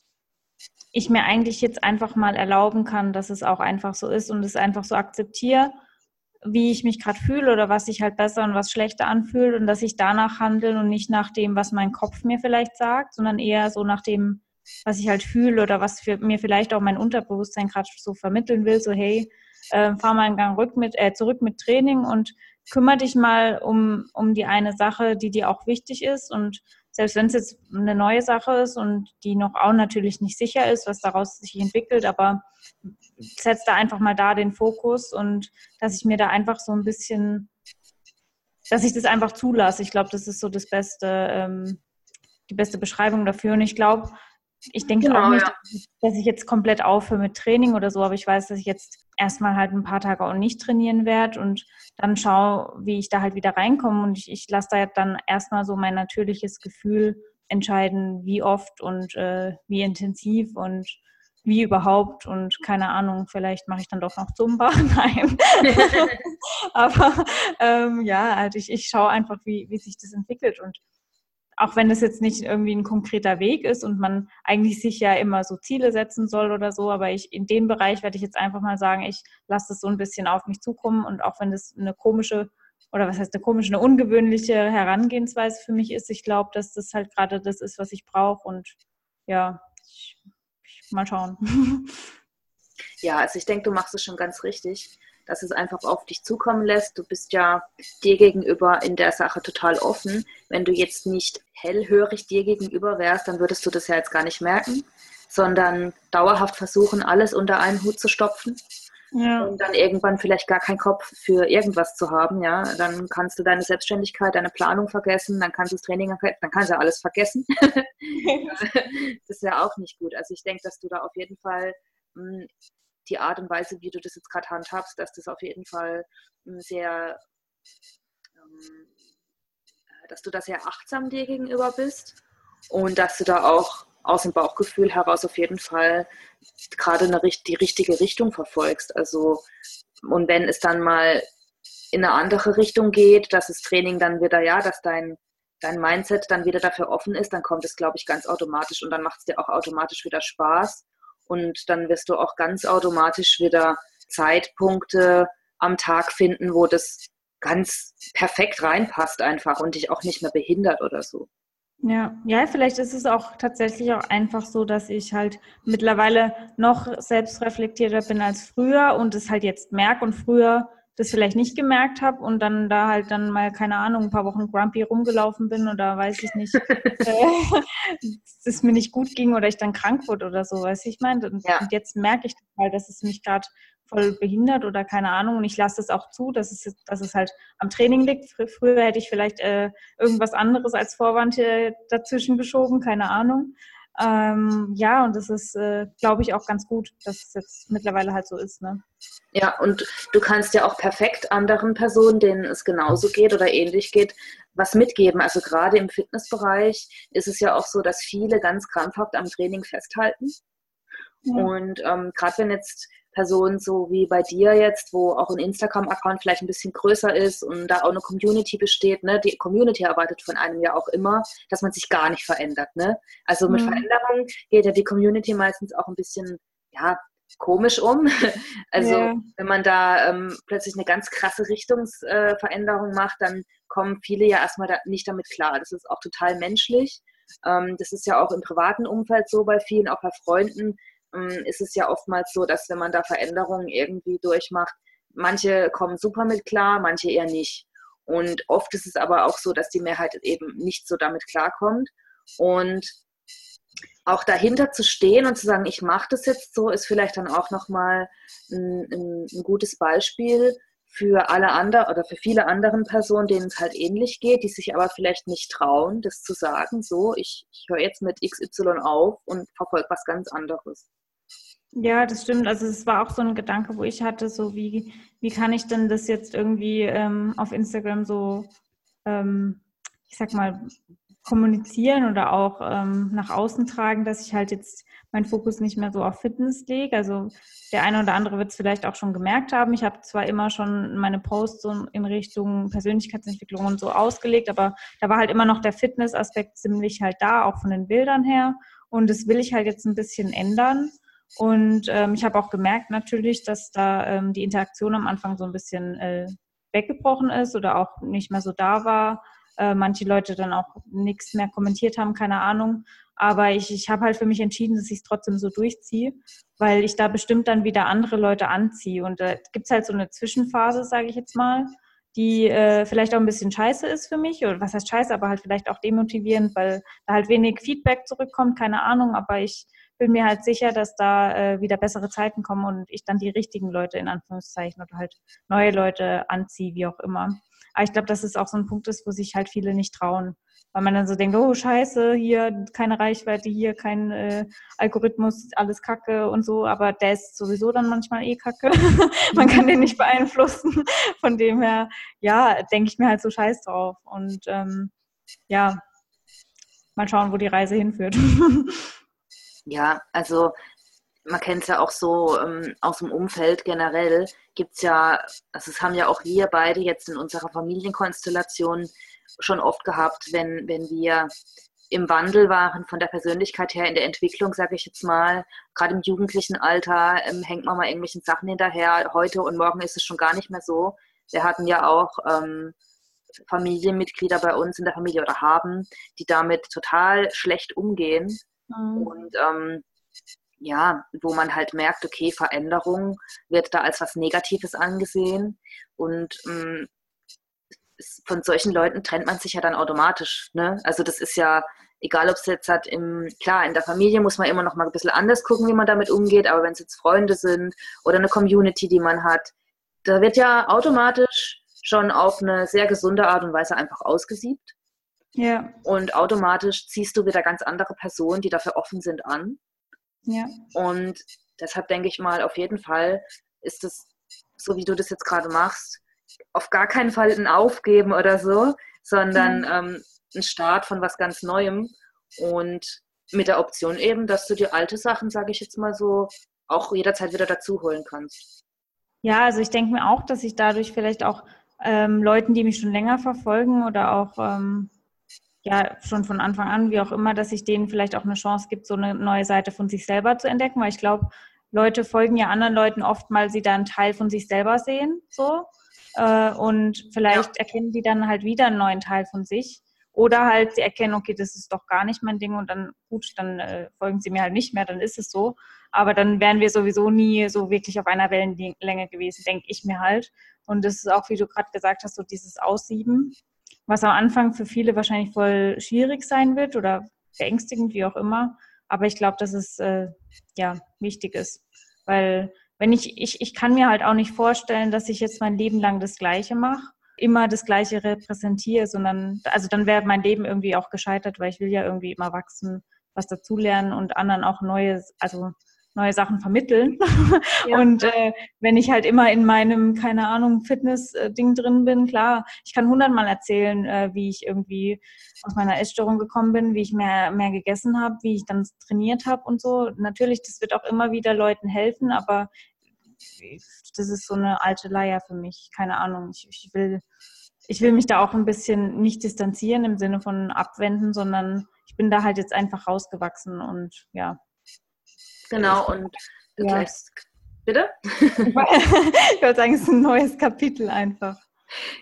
ich mir eigentlich jetzt einfach mal erlauben kann, dass es auch einfach so ist und es einfach so akzeptiere, wie ich mich gerade fühle oder was sich halt besser und was schlechter anfühlt und dass ich danach handle und nicht nach dem, was mein Kopf mir vielleicht sagt, sondern eher so nach dem, was ich halt fühle oder was für, mir vielleicht auch mein Unterbewusstsein gerade so vermitteln will, so hey, äh, fahr mal einen Gang rück mit, äh, zurück mit Training und kümmere dich mal um, um die eine Sache, die dir auch wichtig ist und selbst wenn es jetzt eine neue Sache ist und die noch auch natürlich nicht sicher ist, was daraus sich entwickelt, aber setz da einfach mal da den Fokus und dass ich mir da einfach so ein bisschen, dass ich das einfach zulasse. Ich glaube, das ist so das beste, ähm, die beste Beschreibung dafür. Und ich glaube, ich denke genau, auch nicht, ja. dass ich jetzt komplett aufhöre mit Training oder so, aber ich weiß, dass ich jetzt erstmal halt ein paar Tage auch nicht trainieren werde und dann schaue, wie ich da halt wieder reinkomme. Und ich, ich lasse da dann erstmal so mein natürliches Gefühl entscheiden, wie oft und äh, wie intensiv und wie überhaupt und keine Ahnung, vielleicht mache ich dann doch noch Zumba. *laughs* Nein. *laughs* aber ähm, ja, also ich, ich schaue einfach, wie, wie sich das entwickelt und auch wenn es jetzt nicht irgendwie ein konkreter Weg ist und man eigentlich sich ja immer so Ziele setzen soll oder so, aber ich in dem Bereich werde ich jetzt einfach mal sagen, ich lasse das so ein bisschen auf mich zukommen und auch wenn das eine komische oder was heißt eine komische, eine ungewöhnliche Herangehensweise für mich ist, ich glaube, dass das halt gerade das ist, was ich brauche und ja, ich, ich, mal schauen. *laughs* Ja, also ich denke, du machst es schon ganz richtig dass es einfach auf dich zukommen lässt. Du bist ja dir gegenüber in der Sache total offen. Wenn du jetzt nicht hellhörig dir gegenüber wärst, dann würdest du das ja jetzt gar nicht merken, sondern dauerhaft versuchen, alles unter einen Hut zu stopfen. Ja. Und dann irgendwann vielleicht gar keinen Kopf für irgendwas zu haben, ja, dann kannst du deine Selbstständigkeit, deine Planung vergessen, dann kannst du das Training, dann kannst du alles vergessen. *laughs* das ist ja auch nicht gut. Also ich denke, dass du da auf jeden Fall hm, die Art und Weise, wie du das jetzt gerade handhabst, dass das auf jeden Fall hm, sehr, ähm, dass du da sehr achtsam dir gegenüber bist und dass du da auch aus dem Bauchgefühl heraus auf jeden Fall gerade die richtige Richtung verfolgst. Also, und wenn es dann mal in eine andere Richtung geht, dass das Training dann wieder, ja, dass dein, dein Mindset dann wieder dafür offen ist, dann kommt es, glaube ich, ganz automatisch und dann macht es dir auch automatisch wieder Spaß und dann wirst du auch ganz automatisch wieder Zeitpunkte am Tag finden, wo das ganz perfekt reinpasst einfach und dich auch nicht mehr behindert oder so. Ja, ja, vielleicht ist es auch tatsächlich auch einfach so, dass ich halt mittlerweile noch selbstreflektierter bin als früher und es halt jetzt merke und früher das vielleicht nicht gemerkt habe und dann da halt dann mal, keine Ahnung, ein paar Wochen grumpy rumgelaufen bin oder weiß ich nicht, *laughs* äh, es mir nicht gut ging oder ich dann krank wurde oder so, weiß ich meine. Und, ja. und jetzt merke ich halt, dass es mich gerade voll behindert oder keine Ahnung und ich lasse es auch zu, dass es, dass es halt am Training liegt. Früher hätte ich vielleicht äh, irgendwas anderes als Vorwand dazwischen geschoben, keine Ahnung. Ähm, ja, und das ist, äh, glaube ich, auch ganz gut, dass es jetzt mittlerweile halt so ist. Ne? Ja, und du kannst ja auch perfekt anderen Personen, denen es genauso geht oder ähnlich geht, was mitgeben. Also gerade im Fitnessbereich ist es ja auch so, dass viele ganz krampfhaft am Training festhalten. Ja. Und ähm, gerade wenn jetzt Person so wie bei dir jetzt, wo auch ein Instagram-Account vielleicht ein bisschen größer ist und da auch eine Community besteht, ne? Die Community erwartet von einem ja auch immer, dass man sich gar nicht verändert, ne? Also mit mhm. Veränderung geht ja die Community meistens auch ein bisschen, ja, komisch um. *laughs* Also ja. wenn man da ähm, plötzlich eine ganz krasse Richtungsveränderung äh, macht, dann kommen viele ja erstmal da nicht damit klar. Das ist auch total menschlich. Ähm, das ist ja auch im privaten Umfeld so bei vielen, auch bei Freunden, ist es ja oftmals so, dass wenn man da Veränderungen irgendwie durchmacht, manche kommen super mit klar, manche eher nicht. Und oft ist es aber auch so, dass die Mehrheit eben nicht so damit klarkommt. Und auch dahinter zu stehen und zu sagen, ich mache das jetzt so, ist vielleicht dann auch nochmal ein, ein, ein gutes Beispiel für alle anderen oder für viele anderen Personen, denen es halt ähnlich geht, die sich aber vielleicht nicht trauen, das zu sagen, so, ich, ich höre jetzt mit XY auf und verfolge was ganz anderes. Ja, das stimmt. Also es war auch so ein Gedanke, wo ich hatte, so wie, wie kann ich denn das jetzt irgendwie ähm, auf Instagram so, ähm, ich sag mal, kommunizieren oder auch ähm, nach außen tragen, dass ich halt jetzt meinen Fokus nicht mehr so auf Fitness lege. Also der eine oder andere wird es vielleicht auch schon gemerkt haben. Ich habe zwar immer schon meine Posts so in Richtung Persönlichkeitsentwicklung und so ausgelegt, aber da war halt immer noch der Fitness-Aspekt ziemlich halt da, auch von den Bildern her. Und das will ich halt jetzt ein bisschen ändern. Und ähm, ich habe auch gemerkt natürlich, dass da ähm, die Interaktion am Anfang so ein bisschen äh, weggebrochen ist oder auch nicht mehr so da war. Äh, manche Leute dann auch nichts mehr kommentiert haben, keine Ahnung. Aber ich, ich habe halt für mich entschieden, dass ich es trotzdem so durchziehe, weil ich da bestimmt dann wieder andere Leute anziehe. Und da äh, gibt es halt so eine Zwischenphase, sage ich jetzt mal, die äh, vielleicht auch ein bisschen scheiße ist für mich. Oder was heißt scheiße, aber halt vielleicht auch demotivierend, weil da halt wenig Feedback zurückkommt, keine Ahnung. Aber ich bin mir halt sicher, dass da äh, wieder bessere Zeiten kommen und ich dann die richtigen Leute in Anführungszeichen oder halt neue Leute anziehe, wie auch immer. Aber ich glaube, dass es auch so ein Punkt ist, wo sich halt viele nicht trauen. Weil man dann so denkt, oh scheiße, hier keine Reichweite, hier kein äh, Algorithmus, alles Kacke und so, aber der ist sowieso dann manchmal eh Kacke. *laughs* man kann den nicht beeinflussen. Von dem her, ja, denke ich mir halt so scheiß drauf. Und ähm, ja, mal schauen, wo die Reise hinführt. *laughs* Ja, also man kennt es ja auch so ähm, aus dem Umfeld generell, gibt es ja, also es haben ja auch wir beide jetzt in unserer Familienkonstellation schon oft gehabt, wenn, wenn wir im Wandel waren von der Persönlichkeit her, in der Entwicklung, sage ich jetzt mal, gerade im jugendlichen Alter ähm, hängt man mal irgendwelchen Sachen hinterher. Heute und morgen ist es schon gar nicht mehr so. Wir hatten ja auch ähm, Familienmitglieder bei uns in der Familie oder haben, die damit total schlecht umgehen Mhm. Und ähm, ja, wo man halt merkt, okay, Veränderung wird da als was Negatives angesehen. Und ähm, von solchen Leuten trennt man sich ja dann automatisch. Ne? Also das ist ja, egal ob es jetzt hat im, klar, in der Familie muss man immer noch mal ein bisschen anders gucken, wie man damit umgeht, aber wenn es jetzt Freunde sind oder eine Community, die man hat, da wird ja automatisch schon auf eine sehr gesunde Art und Weise einfach ausgesiebt. Ja. Und automatisch ziehst du wieder ganz andere Personen, die dafür offen sind, an. Ja. Und deshalb denke ich mal, auf jeden Fall ist es, so wie du das jetzt gerade machst, auf gar keinen Fall ein Aufgeben oder so, sondern mhm. ähm, ein Start von was ganz Neuem und mit der Option eben, dass du die alte Sachen, sage ich jetzt mal so, auch jederzeit wieder dazu holen kannst. Ja, also ich denke mir auch, dass ich dadurch vielleicht auch ähm, Leuten, die mich schon länger verfolgen oder auch ähm, ja schon von Anfang an, wie auch immer, dass sich denen vielleicht auch eine Chance gibt, so eine neue Seite von sich selber zu entdecken, weil ich glaube, Leute folgen ja anderen Leuten oft, weil sie da einen Teil von sich selber sehen, so. Äh, und vielleicht ja. erkennen die dann halt wieder einen neuen Teil von sich. Oder halt sie erkennen, okay, das ist doch gar nicht mein Ding und dann, gut, dann äh, folgen sie mir halt nicht mehr, dann ist es so. Aber dann wären wir sowieso nie so wirklich auf einer Wellenlänge gewesen, denke ich mir halt. Und das ist auch, wie du gerade gesagt hast, so dieses Aussieben was am Anfang für viele wahrscheinlich voll schwierig sein wird oder beängstigend, wie auch immer. Aber ich glaube, dass es äh, ja wichtig ist, weil wenn ich, ich, ich kann mir halt auch nicht vorstellen, dass ich jetzt mein Leben lang das Gleiche mache, immer das Gleiche repräsentiere, sondern, also dann wäre mein Leben irgendwie auch gescheitert, weil ich will ja irgendwie immer wachsen, was dazulernen und anderen auch neue, also neue Sachen vermitteln. *laughs* *laughs* Ja. Und äh, wenn ich halt immer in meinem, keine Ahnung, Fitness-Ding drin bin, klar, ich kann hundertmal erzählen, äh, wie ich irgendwie aus meiner Essstörung gekommen bin, wie ich mehr, mehr gegessen habe, wie ich dann trainiert habe und so. Natürlich, das wird auch immer wieder Leuten helfen, aber das ist so eine alte Leier für mich. Keine Ahnung. Ich, ich will ich will mich da auch ein bisschen nicht distanzieren im Sinne von abwenden, sondern ich bin da halt jetzt einfach rausgewachsen und ja, Genau, und du ja. gleichst. Bitte? ich wollte sagen, es ist ein neues Kapitel einfach.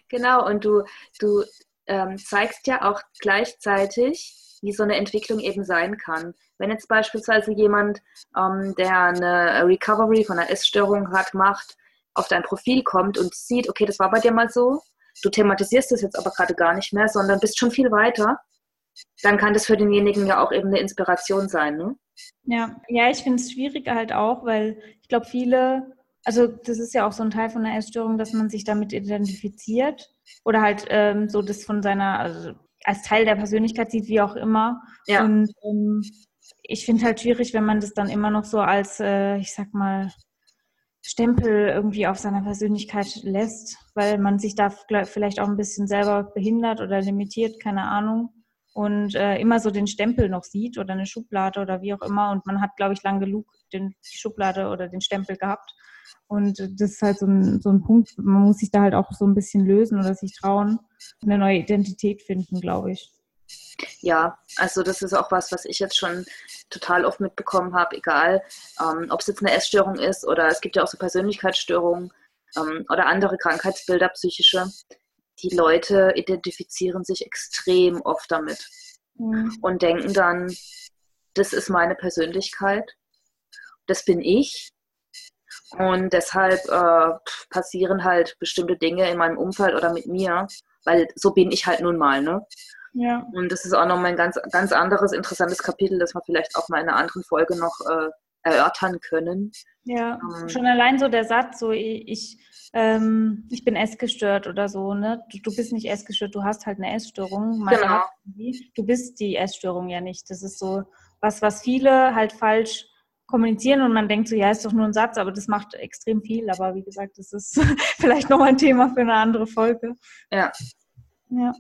Genau, und du, du ähm, zeigst ja auch gleichzeitig, wie so eine Entwicklung eben sein kann. Wenn jetzt beispielsweise jemand, ähm, der eine Recovery von einer Essstörung hat, macht, auf dein Profil kommt und sieht, okay, das war bei dir mal so, du thematisierst das jetzt aber gerade gar nicht mehr, sondern bist schon viel weiter dann kann das für denjenigen ja auch eben eine Inspiration sein, ne? Ja, ja, ich finde es schwierig halt auch, weil ich glaube, viele, also das ist ja auch so ein Teil von der Essstörung, dass man sich damit identifiziert oder halt ähm, so das von seiner, also als Teil der Persönlichkeit sieht, wie auch immer. Ja. Und ähm, ich finde halt schwierig, wenn man das dann immer noch so als, äh, ich sag mal, Stempel irgendwie auf seiner Persönlichkeit lässt, weil man sich da vielleicht auch ein bisschen selber behindert oder limitiert, keine Ahnung. Und äh, immer so den Stempel noch sieht oder eine Schublade oder wie auch immer. Und man hat, glaube ich, lang genug den, Schublade oder den Stempel gehabt. Und das ist halt so ein, so ein Punkt, man muss sich da halt auch so ein bisschen lösen oder sich trauen, eine neue Identität finden, glaube ich. Ja, also das ist auch was, was ich jetzt schon total oft mitbekommen habe, egal ähm, ob es jetzt eine Essstörung ist oder es gibt ja auch so Persönlichkeitsstörungen ähm, oder andere Krankheitsbilder, psychische. Die Leute identifizieren sich extrem oft damit mhm. und denken dann, das ist meine Persönlichkeit, das bin ich. Und deshalb äh, passieren halt bestimmte Dinge in meinem Umfeld oder mit mir, weil so bin ich halt nun mal, ne? Ja. Und das ist auch nochmal ein ganz, ganz anderes, interessantes Kapitel, das wir vielleicht auch mal in einer anderen Folge noch äh, erörtern können. Ja, ähm, schon allein so der Satz, so ich, ähm, ich bin essgestört oder so, ne? Du, du, bist nicht essgestört, du hast halt eine Essstörung. Genau. Du bist die Essstörung ja nicht. Das ist so was, was viele halt falsch kommunizieren und man denkt so, ja, ist doch nur ein Satz, aber das macht extrem viel. Aber wie gesagt, das ist *laughs* vielleicht nochmal ein Thema für eine andere Folge. Ja. Ja.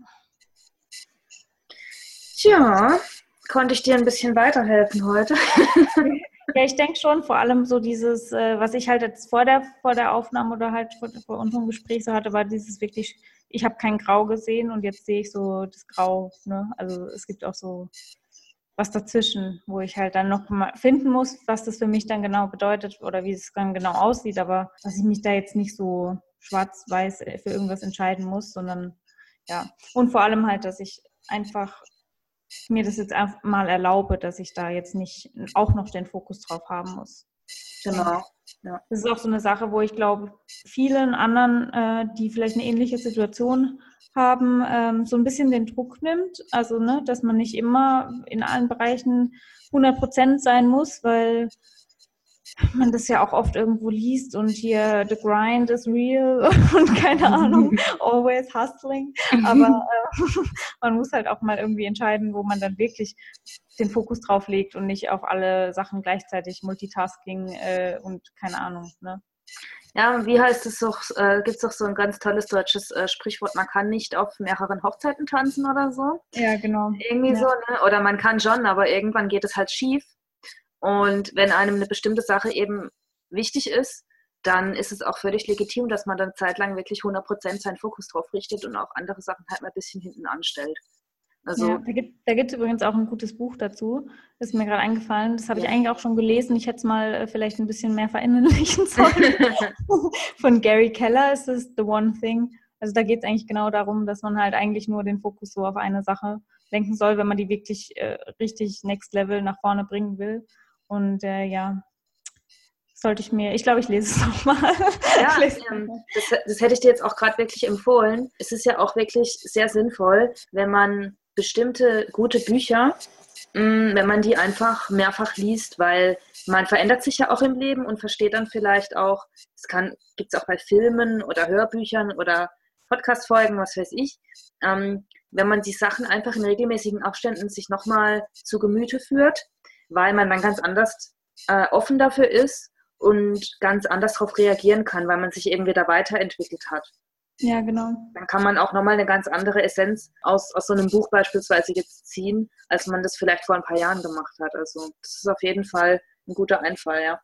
Tja, konnte ich dir ein bisschen weiterhelfen heute? *laughs* ja, ich denke schon, vor allem so dieses, äh, was ich halt jetzt vor der, vor der Aufnahme oder halt vor, vor unserem Gespräch so hatte, war dieses wirklich, ich habe kein Grau gesehen und jetzt sehe ich so das Grau. Ne? Also es gibt auch so was dazwischen, wo ich halt dann noch mal finden muss, was das für mich dann genau bedeutet oder wie es dann genau aussieht, aber dass ich mich da jetzt nicht so schwarz-weiß für irgendwas entscheiden muss, sondern ja. Und vor allem halt, dass ich einfach mir das jetzt einfach mal erlaube, dass ich da jetzt nicht auch noch den Fokus drauf haben muss. Genau. Ja. Das ist auch so eine Sache, wo ich glaube, vielen anderen, äh, die vielleicht eine ähnliche Situation haben, ähm, so ein bisschen den Druck nimmt. Also, ne, dass man nicht immer in allen Bereichen 100 Prozent sein muss, weil man das ja auch oft irgendwo liest und hier the grind is real *laughs* und keine Ahnung, *laughs* always hustling. Aber äh, *laughs* man muss halt auch mal irgendwie entscheiden, wo man dann wirklich den Fokus drauf legt und nicht auf alle Sachen gleichzeitig Multitasking äh, und keine Ahnung. Ne? Ja, wie heißt es doch, äh, gibt es doch so ein ganz tolles deutsches äh, Sprichwort, man kann nicht auf mehreren Hochzeiten tanzen oder so. Ja, genau. Irgendwie ja. so, ne? Oder man kann schon, aber irgendwann geht es halt schief. Und wenn einem eine bestimmte Sache eben wichtig ist, dann ist es auch völlig legitim, dass man dann zeitlang wirklich 100% seinen Fokus drauf richtet und auch andere Sachen halt mal ein bisschen hinten anstellt. Also, ja, da gibt es übrigens auch ein gutes Buch dazu. Das ist mir gerade eingefallen. Das habe ja. ich eigentlich auch schon gelesen. Ich hätte es mal äh, vielleicht ein bisschen mehr verinnerlichen *laughs* sollen. *laughs* Von Gary Keller ist es The One Thing. Also da geht es eigentlich genau darum, dass man halt eigentlich nur den Fokus so auf eine Sache lenken soll, wenn man die wirklich äh, richtig Next Level nach vorne bringen will. Und äh, ja, sollte ich mir, ich glaube, ich lese es *laughs* nochmal. Ja, ähm, das, das hätte ich dir jetzt auch gerade wirklich empfohlen. Es ist ja auch wirklich sehr sinnvoll, wenn man bestimmte gute Bücher, mm, wenn man die einfach mehrfach liest, weil man verändert sich ja auch im Leben und versteht dann vielleicht auch, es gibt es auch bei Filmen oder Hörbüchern oder Podcast-Folgen, was weiß ich, ähm, wenn man die Sachen einfach in regelmäßigen Abständen sich nochmal zu Gemüte führt, weil man dann ganz anders äh, offen dafür ist und ganz anders darauf reagieren kann, weil man sich eben wieder weiterentwickelt hat. Ja, genau. Dann kann man auch nochmal eine ganz andere Essenz aus, aus so einem Buch beispielsweise jetzt ziehen, als man das vielleicht vor ein paar Jahren gemacht hat. Also das ist auf jeden Fall ein guter Einfall, ja.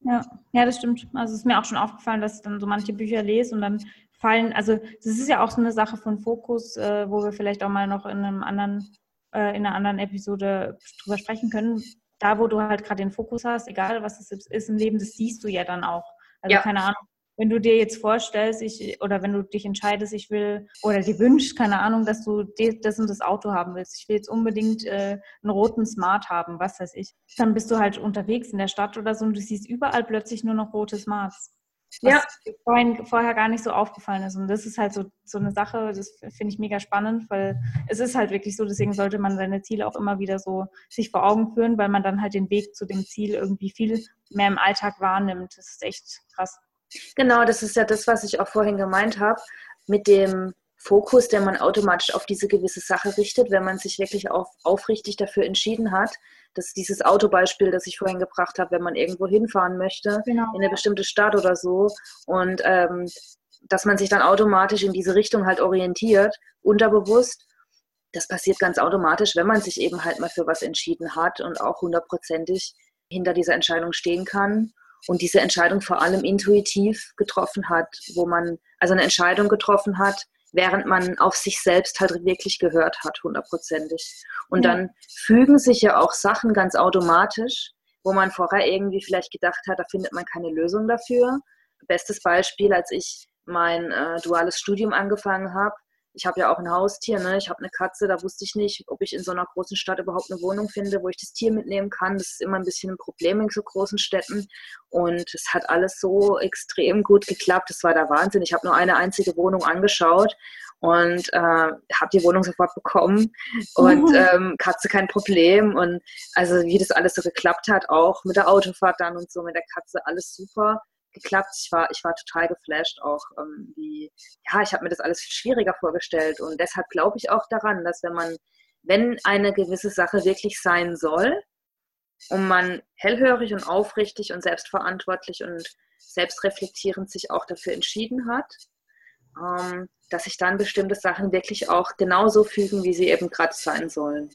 Ja, ja, das stimmt. Also es ist mir auch schon aufgefallen, dass ich dann so manche Bücher lese und dann fallen, also das ist ja auch so eine Sache von Fokus, äh, wo wir vielleicht auch mal noch in einem anderen äh, in einer anderen Episode drüber sprechen können. Da, wo du halt gerade den Fokus hast, egal was es ist im Leben, das siehst du ja dann auch. Also ja. keine Ahnung, wenn du dir jetzt vorstellst, ich, oder wenn du dich entscheidest, ich will, oder dir wünschst, keine Ahnung, dass du das und das Auto haben willst, ich will jetzt unbedingt äh, einen roten Smart haben, was weiß ich, dann bist du halt unterwegs in der Stadt oder so und du siehst überall plötzlich nur noch rote Smarts. Was ja. vorhin, vorher gar nicht so aufgefallen ist. Und das ist halt so, so eine Sache, das finde ich mega spannend, weil es ist halt wirklich so, deswegen sollte man seine Ziele auch immer wieder so sich vor Augen führen, weil man dann halt den Weg zu dem Ziel irgendwie viel mehr im Alltag wahrnimmt. Das ist echt krass. Genau, das ist ja das, was ich auch vorhin gemeint habe, mit dem Fokus, den man automatisch auf diese gewisse Sache richtet, wenn man sich wirklich auf, aufrichtig dafür entschieden hat. Das ist dieses Autobeispiel, das ich vorhin gebracht habe, wenn man irgendwo hinfahren möchte, genau. in eine bestimmte Stadt oder so. Und ähm, dass man sich dann automatisch in diese Richtung halt orientiert, unterbewusst. Das passiert ganz automatisch, wenn man sich eben halt mal für was entschieden hat und auch hundertprozentig hinter dieser Entscheidung stehen kann und diese Entscheidung vor allem intuitiv getroffen hat, wo man also eine Entscheidung getroffen hat, während man auf sich selbst halt wirklich gehört hat, hundertprozentig. Und ja. dann fügen sich ja auch Sachen ganz automatisch, wo man vorher irgendwie vielleicht gedacht hat, da findet man keine Lösung dafür. Bestes Beispiel, als ich mein äh, duales Studium angefangen habe, ich habe ja auch ein Haustier, ne? ich habe eine Katze, da wusste ich nicht, ob ich in so einer großen Stadt überhaupt eine Wohnung finde, wo ich das Tier mitnehmen kann. Das ist immer ein bisschen ein Problem in so großen Städten. Und es hat alles so extrem gut geklappt. Das war der Wahnsinn. Ich habe nur eine einzige Wohnung angeschaut und äh, habe die Wohnung sofort bekommen und *laughs* ähm, Katze kein Problem und also wie das alles so geklappt hat, auch mit der Autofahrt dann und so mit der Katze alles super geklappt. Ich war, ich war total geflasht auch, ähm, wie, ja, ich habe mir das alles viel schwieriger vorgestellt und deshalb glaube ich auch daran, dass wenn man, wenn eine gewisse Sache wirklich sein soll und man hellhörig und aufrichtig und selbstverantwortlich und selbstreflektierend sich auch dafür entschieden hat, ähm, dass sich dann bestimmte Sachen wirklich auch genauso fügen, wie sie eben gerade sein sollen.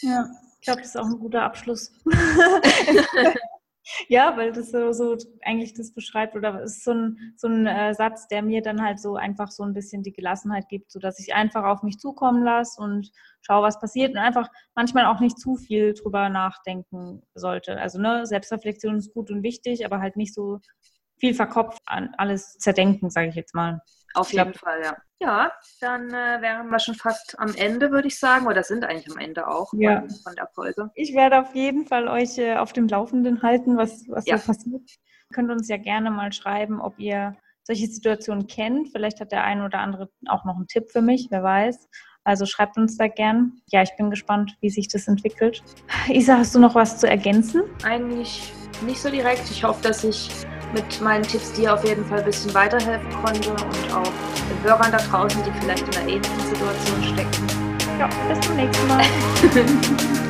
Ja, ich glaube, das ist auch ein guter Abschluss. *laughs* *laughs* Ja, weil das so, so eigentlich das beschreibt oder es ist so ein, so ein äh, Satz, der mir dann halt so einfach so ein bisschen die Gelassenheit gibt, sodass ich einfach auf mich zukommen lasse und schaue, was passiert und einfach manchmal auch nicht zu viel drüber nachdenken sollte. Also ne, Selbstreflexion ist gut und wichtig, aber halt nicht so viel verkopft an alles zerdenken, sage ich jetzt mal. Auf jeden Fall, ja. Ja, dann äh, wären wir schon fast am Ende, würde ich sagen, oder sind eigentlich am Ende auch ja. von, von, der Folge. Ich werde auf jeden Fall euch äh, auf dem Laufenden halten, was, was ja. so passiert. Ihr könnt uns ja gerne mal schreiben, ob ihr solche Situationen kennt. Vielleicht hat der eine oder andere auch noch einen Tipp für mich, wer weiß. Also schreibt uns da gern. Ja, ich bin gespannt, wie sich das entwickelt. Isa, hast du noch was zu ergänzen? Eigentlich nicht so direkt. Ich hoffe, dass ich mit meinen Tipps dir auf jeden Fall ein bisschen weiterhelfen konnte und auch den Hörern da draußen, die vielleicht in einer ähnlichen Situation stecken. Ja, bis zum nächsten Mal. *laughs*